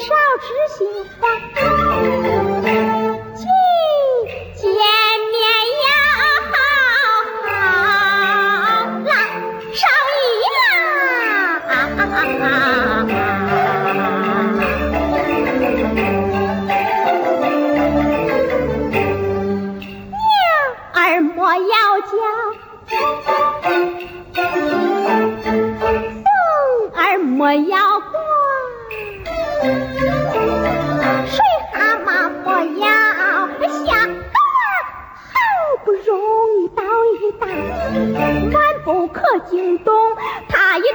少知心话。见见面要好啦，少姨啦，娘儿莫要叫，凤儿莫要。水蛤蟆不要下，狗儿好不容易到一大，万不可惊动他一个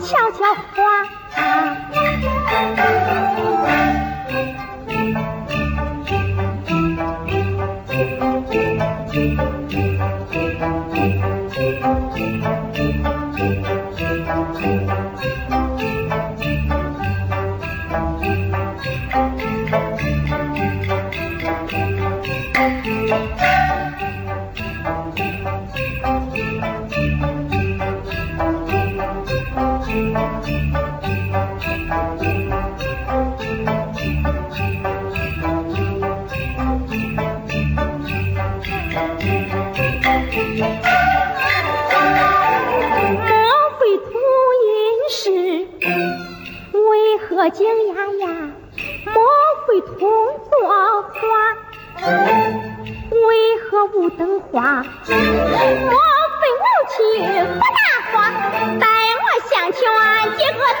悄悄话？我惊讶呀？莫非同作花？为何无灯花？莫非无情不大话？待我相劝结个夜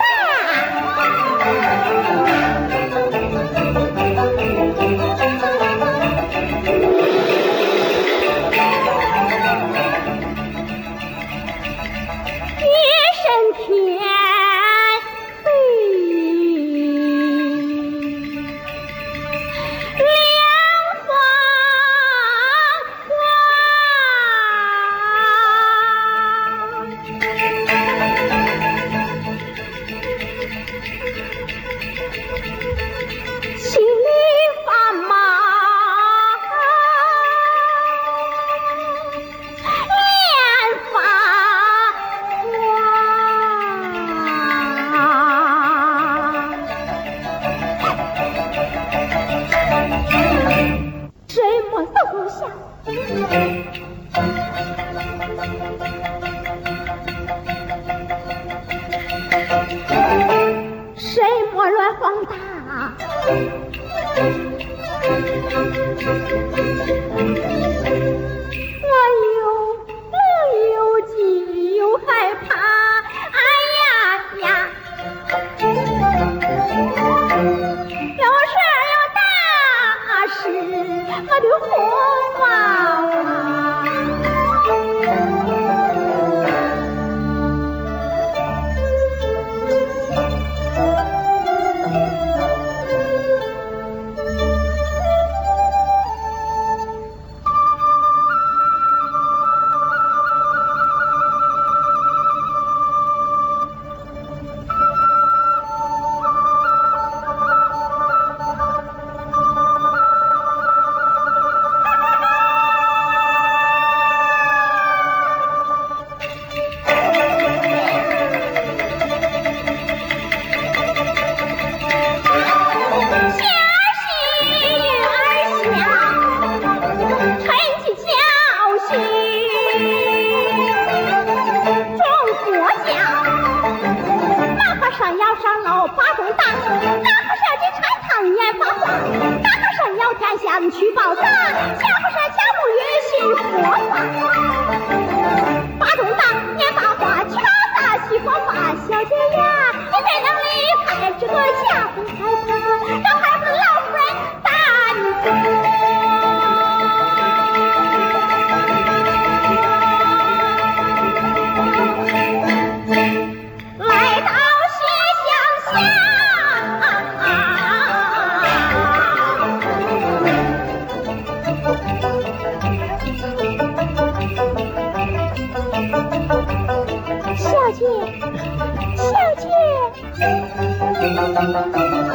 谁莫。乱晃荡？姐呀，你真能离开这个家